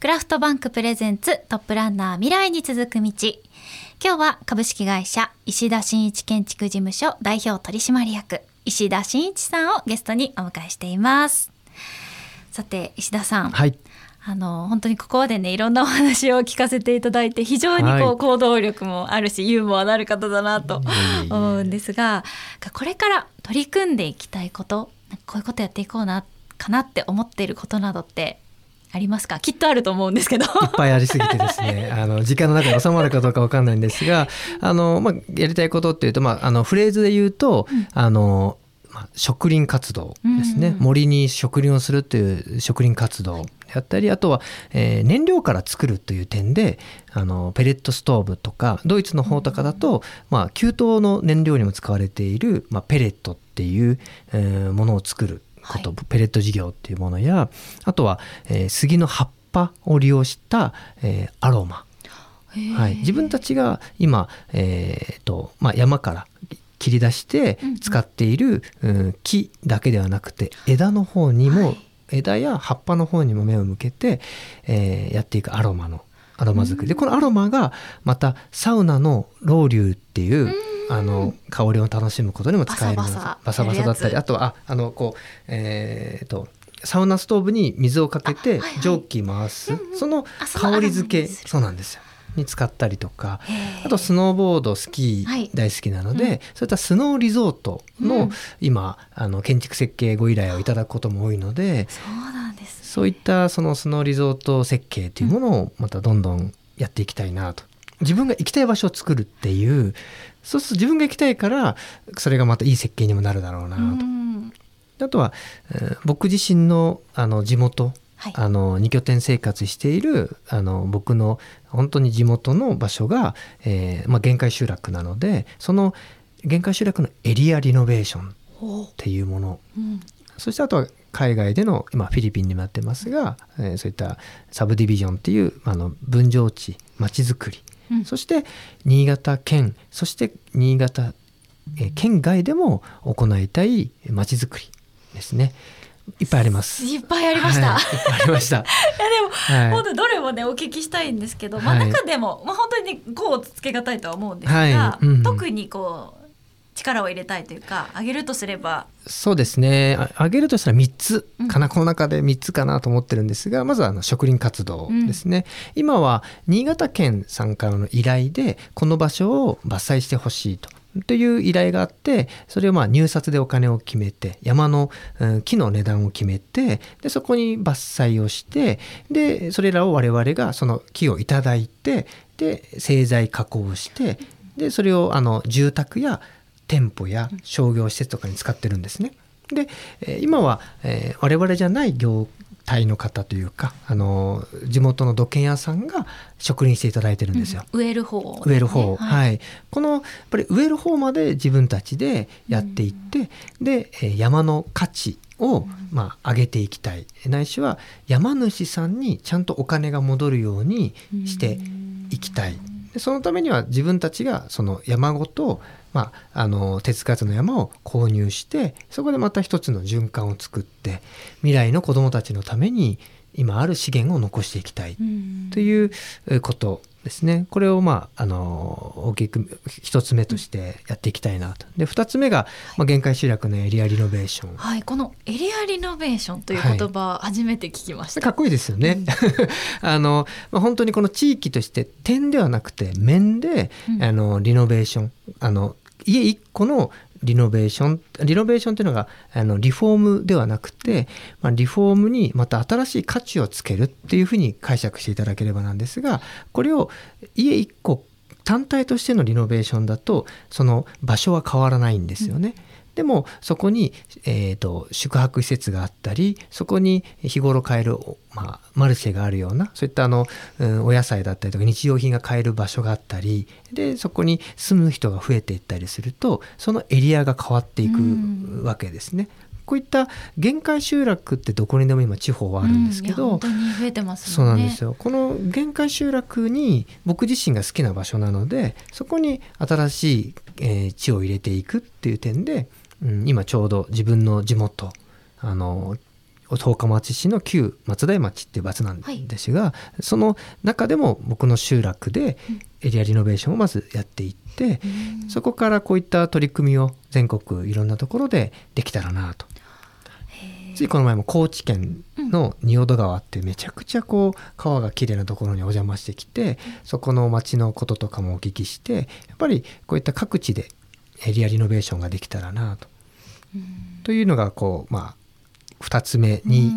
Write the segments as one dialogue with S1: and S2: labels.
S1: クラフトバンクプレゼンツトップランナー未来に続く道。今日は株式会社石田真一建築事務所代表取締役石田真一さんをゲストにお迎えしています。さて石田さん、
S2: はい。
S1: あの本当にここまでねいろんなお話を聞かせていただいて非常にこう、
S2: はい
S1: 行動力もあるしユーモアのある方だなと思うんですがこれから取り組んでいきたいことこういうことやっていこうなかなって思っていることなどってありますか？きっとあると思うんですけど。
S2: いっぱいありすぎてですね。あの時間の中で収まるかどうかわかんないんですがあの、まあ、やりたいことっていうと、まあ、あのフレーズで言うと、あのまあ、植林活動ですね、
S1: うん。うん
S2: 森に植林をするっていう植林活動。であったりあとは、えー燃料から作るという点であのペレットストーブとかドイツの方とかだと、まあ、給湯の燃料にも使われている、まあ、ペレットっていう、えーものを作ること、
S1: は
S2: ペレット事業っていうものやあとは、えー杉の葉っぱを利用した、えーアロマ、はい、自分たちが今、えーとまあ、山から切り出して
S1: うんうん。
S2: 使っている、うん木だけではなくて枝の方にも、
S1: はい。
S2: 枝や葉っぱの方にも目を向けて、えーやっていくアロマのアロマ作り。でこのアロマがまたサウナのロウリュっていうあの香りを楽しむことにも使える
S1: バサバサ。
S2: だったりあとはああのこうえーとサウナストーブに水をかけて蒸気回す、
S1: うんうん。
S2: その香り付けそうなんですよ。に使ったりとか。あとスノーボードスキ
S1: はい
S2: ー大好きなので、
S1: うん
S2: そういったスノーリゾートの、
S1: うん。
S2: 今あの建築設計ご依頼をいただくことも多いので
S1: そうなんです
S2: そういったそのスノーリゾート設計というものをまたどんどんやっていきたいなと。自分が行きたい場所を作るっていうそうすると自分が行きたいからそれがまたいい設計にもなるだろうなと。
S1: うん。
S2: あとは、えー僕自身のあの地元
S1: はい。
S2: あの2拠点生活しているあの僕の本当に地元の場所が、えーまあ、限界集落なのでその限界集落のエリアリノベーションっていうもの。
S1: うん。
S2: そしてあとは海外での今フィリピンにもやってますが、えーそういったサブディビジョンっていうあの分譲地町づくり
S1: うん。
S2: そして新潟県そして新潟、えー県外でも行いたい町づくりですね。いっぱいあります。
S1: いっぱいありました。
S2: はい。いっぱいありました。
S1: いやでも、
S2: はい。
S1: 本当にどれもねお聞きしたいんですけど、まあ
S2: はい。
S1: 中でも、まあ、本当にねこうつけがたいとは思うんですが、
S2: はい。うん。
S1: 特にこう力を入れたいというか上げるとすれば。
S2: そうですね。あ挙げるとしたら3つかな、この中で3つかなと思ってるんですがまずはあの植林活動ですね、今は新潟県さんからの依頼でこの場所を伐採してほしいと。という依頼があってそれをまあ入札でお金を決めて山の、うん木の値段を決めてでそこに伐採をしてでそれらを我々がその木をいただいてで製材加工してでそれをあの住宅や店舗や商業施設とかに使ってるんですね。で、えー今は、えー我々じゃない業態の方というかあの地元の土建屋さんが植林していただいてるんですよ。
S1: 植える方、
S2: 植える方、はい。
S1: はい。
S2: このやっぱり植える方まで自分たちでやっていって、でえー山の価値を、まあ、上げていきたい。ないしは山主さんにちゃんとお金が戻るようにしていきたい。でそのためには自分たちがその山ごと、まあ、あの手つかずの山を購入してそこでまた一つの循環を作って未来の子どもたちのために今ある資源を残していきたい
S1: うん
S2: というえーことですね。これをまああの大きく一つ目としてやっていきたいなと。で二つ目が、まあ、限界集落のエリアリノベーション。
S1: はいこのエリアリノベーションという言葉、初めて聞きました
S2: かっこいいですよね。あの、まあ、本当にこの地域として点ではなくて面で、
S1: うん
S2: あのリノベーションあの家一個のリノベーションリノベーションっていうのがあのリフォームではなくて、まあ、リフォームにまた新しい価値をつけるっていうふうに解釈していただければなんですがこれを家1個単体としてのリノベーションだとその場所は変わらないんですよね。でもそこに、えー、と宿泊施設があったりそこに日頃買える、まあ、マルシェがあるようなそういったあの、うんお野菜だったりとか日用品が買える場所があったりでそこに住む人が増えていったりするとそのエリアが変わってい
S1: うん。
S2: くわけですね。こういった限界集落ってどこにでも今地方はあるんですけど、
S1: うん。本当に増えてます
S2: そうなんんですよ。この限界集落に僕自身が好きな場所なのでそこに新しい、えー地を入れていくっていう点で、うん、今ちょうど自分の地元あの十日町市の旧松代町っていう場所なんですが、はい、その中でも僕の集落でエリアリノベーションをまずやっていって、うん、そこからこういった取り組みを全国いろんなところでできたらなと。ついこの前も高知県の仁淀川ってめちゃくちゃこう川がきれいなところにお邪魔してきてそこの町のこととかもお聞きしてやっぱりこういった各地でエリアリノベーションができたらなと。というのがこうまあ2つ目に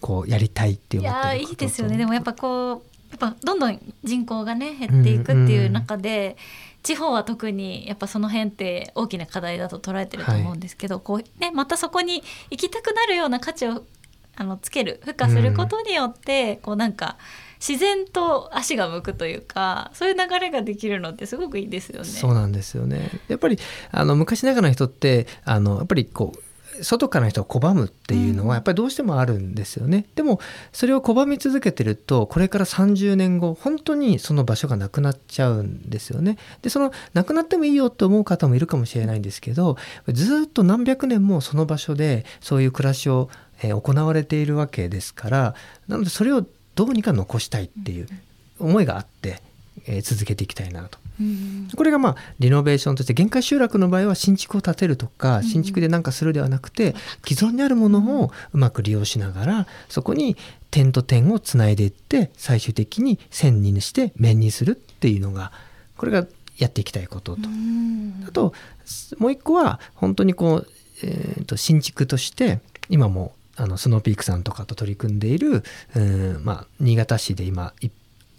S2: こうやりたいって思ってること。と、
S1: いやいいですよね。でもやっぱこうやっぱどんどん人口がね減っていくっていう中で、うんうん、地方は特にやっぱその辺って大きな課題だと捉えてると思うんですけど、はい、こうね、またそこに行きたくなるような価値をあのつける付加することによって、うん、こうなんか自然と足が向くというかそういう流れができるのってすごくいいですよね。
S2: そうなんですよね。やっぱりあの昔ながらの人ってあのやっぱりこう外からの人を拒むっていうのはやっぱりどうしてもあるんですよね、うん、でもそれを拒み続けてるとこれから30年後本当にその場所がなくなっちゃうんですよね。でそのなくなってもいいよって思う方もいるかもしれないんですけどずっと何百年もその場所でそういう暮らしを行われているわけですからなのでそれをどうにか残したいっていう思いがあって、え続けていきたいなと。これがまあリノベーションとして限界集落の場合は新築を建てるとか新築で何かするではなくて既存にあるものをうまく利用しながらそこに点と点をつないでいって最終的に線にして面にするっていうのがこれがやっていきたいことと。あともう一個は本当にこう、えー、と新築として今もあのスノーピークさんとかと取り組んでいる、うんまあ、新潟市で今 1,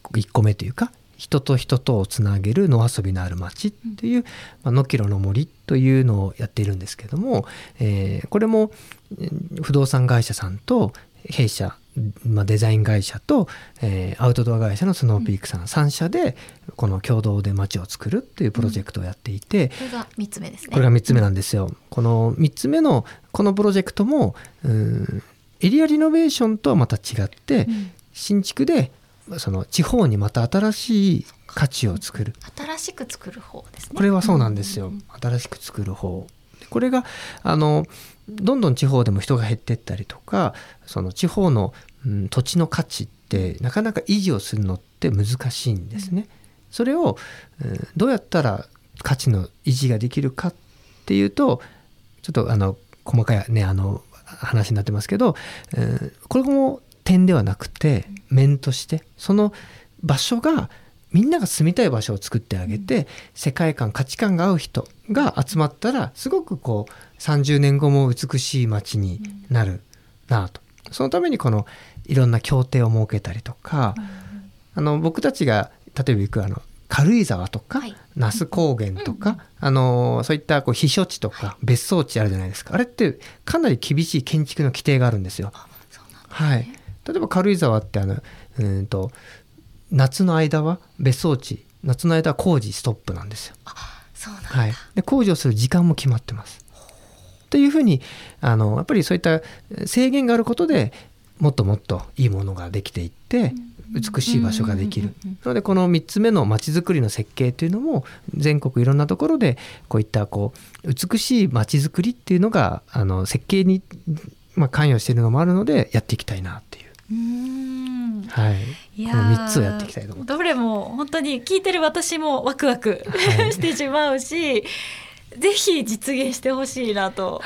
S2: 1個目というか人と人とをつなげる野遊びのある町っていう、まあ、野キロの森というのをやっているんですけども、えー、これも不動産会社さんと弊社、まあ、デザイン会社と、えー、アウトドア会社のスノーピークさん、うん、3社でこの共同で街を作るっていうプロジェクトをやっていて、うん、こ
S1: れが3つ目ですね。
S2: これが3つ目なんですよ。この3つ目のこのプロジェクトもうんエリアリノベーションとはまた違って、新築でその地方にまた新しい価値を作る。
S1: 新しく作る方ですね。
S2: これはそうなんですよ、うん、新しく作る方これがあのどんどん地方でも人が減っていったりとかその地方の、うん、土地の価値ってなかなか維持をするのって難しいんですね。それを、うん、どうやったら価値の維持ができるかっていうとちょっとあの細かいねあの話になってますけど、うん、これも点ではなくて面としてその場所がみんなが住みたい場所を作ってあげて世界観価値観が合う人が集まったらすごくこう30年後も美しい街になるなと。そのためにこのいろんな協定を設けたりとかあの僕たちが例えば行くあの軽井沢とか、那須高原とか、あのそういったこう避暑地とか別荘地あるじゃないですか。あれってかなり厳しい建築の規定があるんですよ。はい、例えば軽井沢ってあのうんと夏の間は別荘地夏の間は工事ストップなんですよ。はい、で工事をする時間も決まってます。というふうにあのやっぱりそういった制限があることでもっともっといいものができていって美しい場所ができる。なのでこの3つ目のまちづくりの設計というのも全国いろんなところでこういったこう美しいまちづくりっていうのがあの設計にまあ関与しているのもあるのでやっていきたいなっていう。うんはい、いこの3つをやっていきたいと思
S1: どれも本当に聞いてる私もワクワク、はい、してしまうしぜひ実現してほしいなと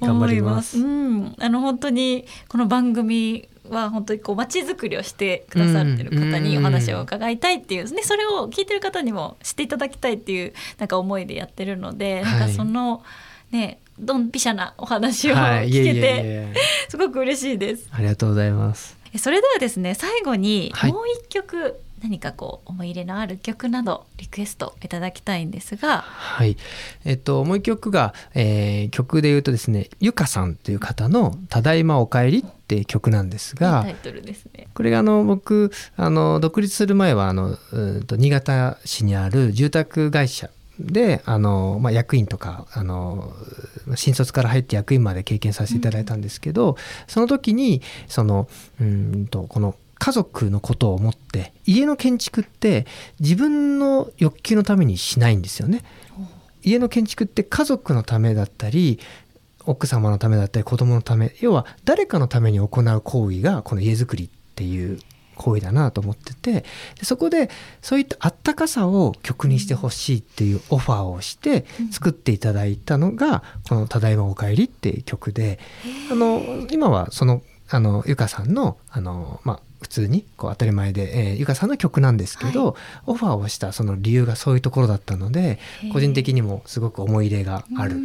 S1: 思い。ます。はい、うん、あの本当にこの番組は本当にこう街づくりをしてくださってる方にお話を伺いたいっていう、ね、それを聞いてる方にも知っていただきたいっていうなんか思いでやってるので、はい、なんかそのねドンピシャなお話を聞けて、すごく嬉しいです。
S2: ありがとうございます。
S1: それではですね最後にもう一曲、はい、何かこう思い入れのある曲などリクエストいただきたいんですが。
S2: はい。えっともう一曲が、えー、曲で言うとですねゆかさんという方の「ただいまおかえり」っていう曲なんですが。
S1: タイトルですね。
S2: これがあの僕あの独立する前はあのうんと新潟市にある住宅会社であの、まあ、役員とかあの新卒から入って役員まで経験させていただいたんですけど、うん、その時にそのうんとこの家族のことを思って家の建築って自分の欲求のためにしないんですよね。家の建築って家族のためだったり奥様のためだったり子供のため要は誰かのために行う行為がこの家づくりっていう行為だなと思っててでそこでそういったあったかさを曲にしてほしいっていうオファーをして作っていただいたのがこの「ただいまおかえり」っていう曲であの今はそのあのゆかさんのあの、まあ、普通にこう当たり前で、えー、ゆかさんの曲なんですけど、はい、オファーをしたその理由がそういうところだったので個人的にもすごく思い入れがある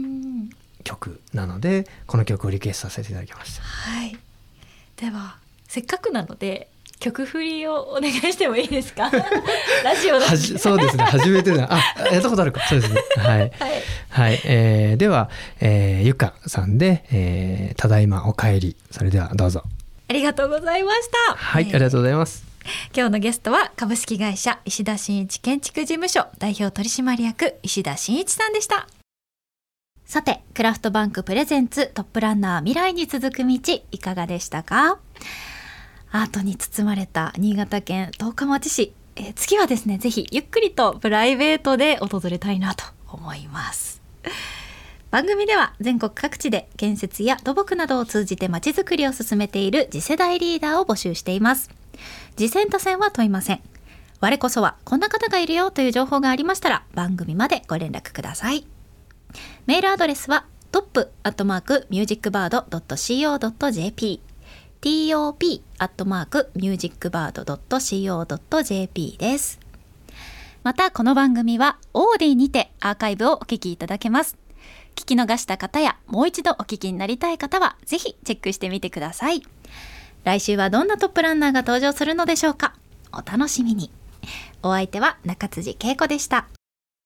S2: 曲なのでこの曲をリクエストさせていただきました。
S1: はい、ではせっかくなので曲振りをお願いしてもいいですか？ラジオだ
S2: そうですね。初めてだ。あやったことあるか。そうですね。はい、はい、はい、えー、では、えー、ゆかさんで、えー、ただいまお帰り。それではどうぞ。
S1: ありがとうございました。
S2: はい、えー、ありがとうございます。
S1: 今日のゲストは株式会社石田真一建築事務所代表取締役石田真一さんでした。さてクラフトバンクプレゼンツトップランナー未来に続く道いかがでしたか？アートに包まれた新潟県十日町市、えー、次はですねぜひゆっくりとプライベートで訪れたいなと思います。番組では全国各地で建設や土木などを通じてまちづくりを進めている次世代リーダーを募集しています。次戦多戦は問いません。我こそはこんな方がいるよという情報がありましたら番組までご連絡ください。メールアドレスはトップアットマークミュージックバード .co.jp top アットマークミュージックバード .co.jp です。またこの番組はオーディにてアーカイブをお聞きいただけます。聞き逃した方やもう一度お聞きになりたい方はぜひチェックしてみてください。来週はどんなトップランナーが登場するのでしょうか？お楽しみに。お相手は中辻恵子でした。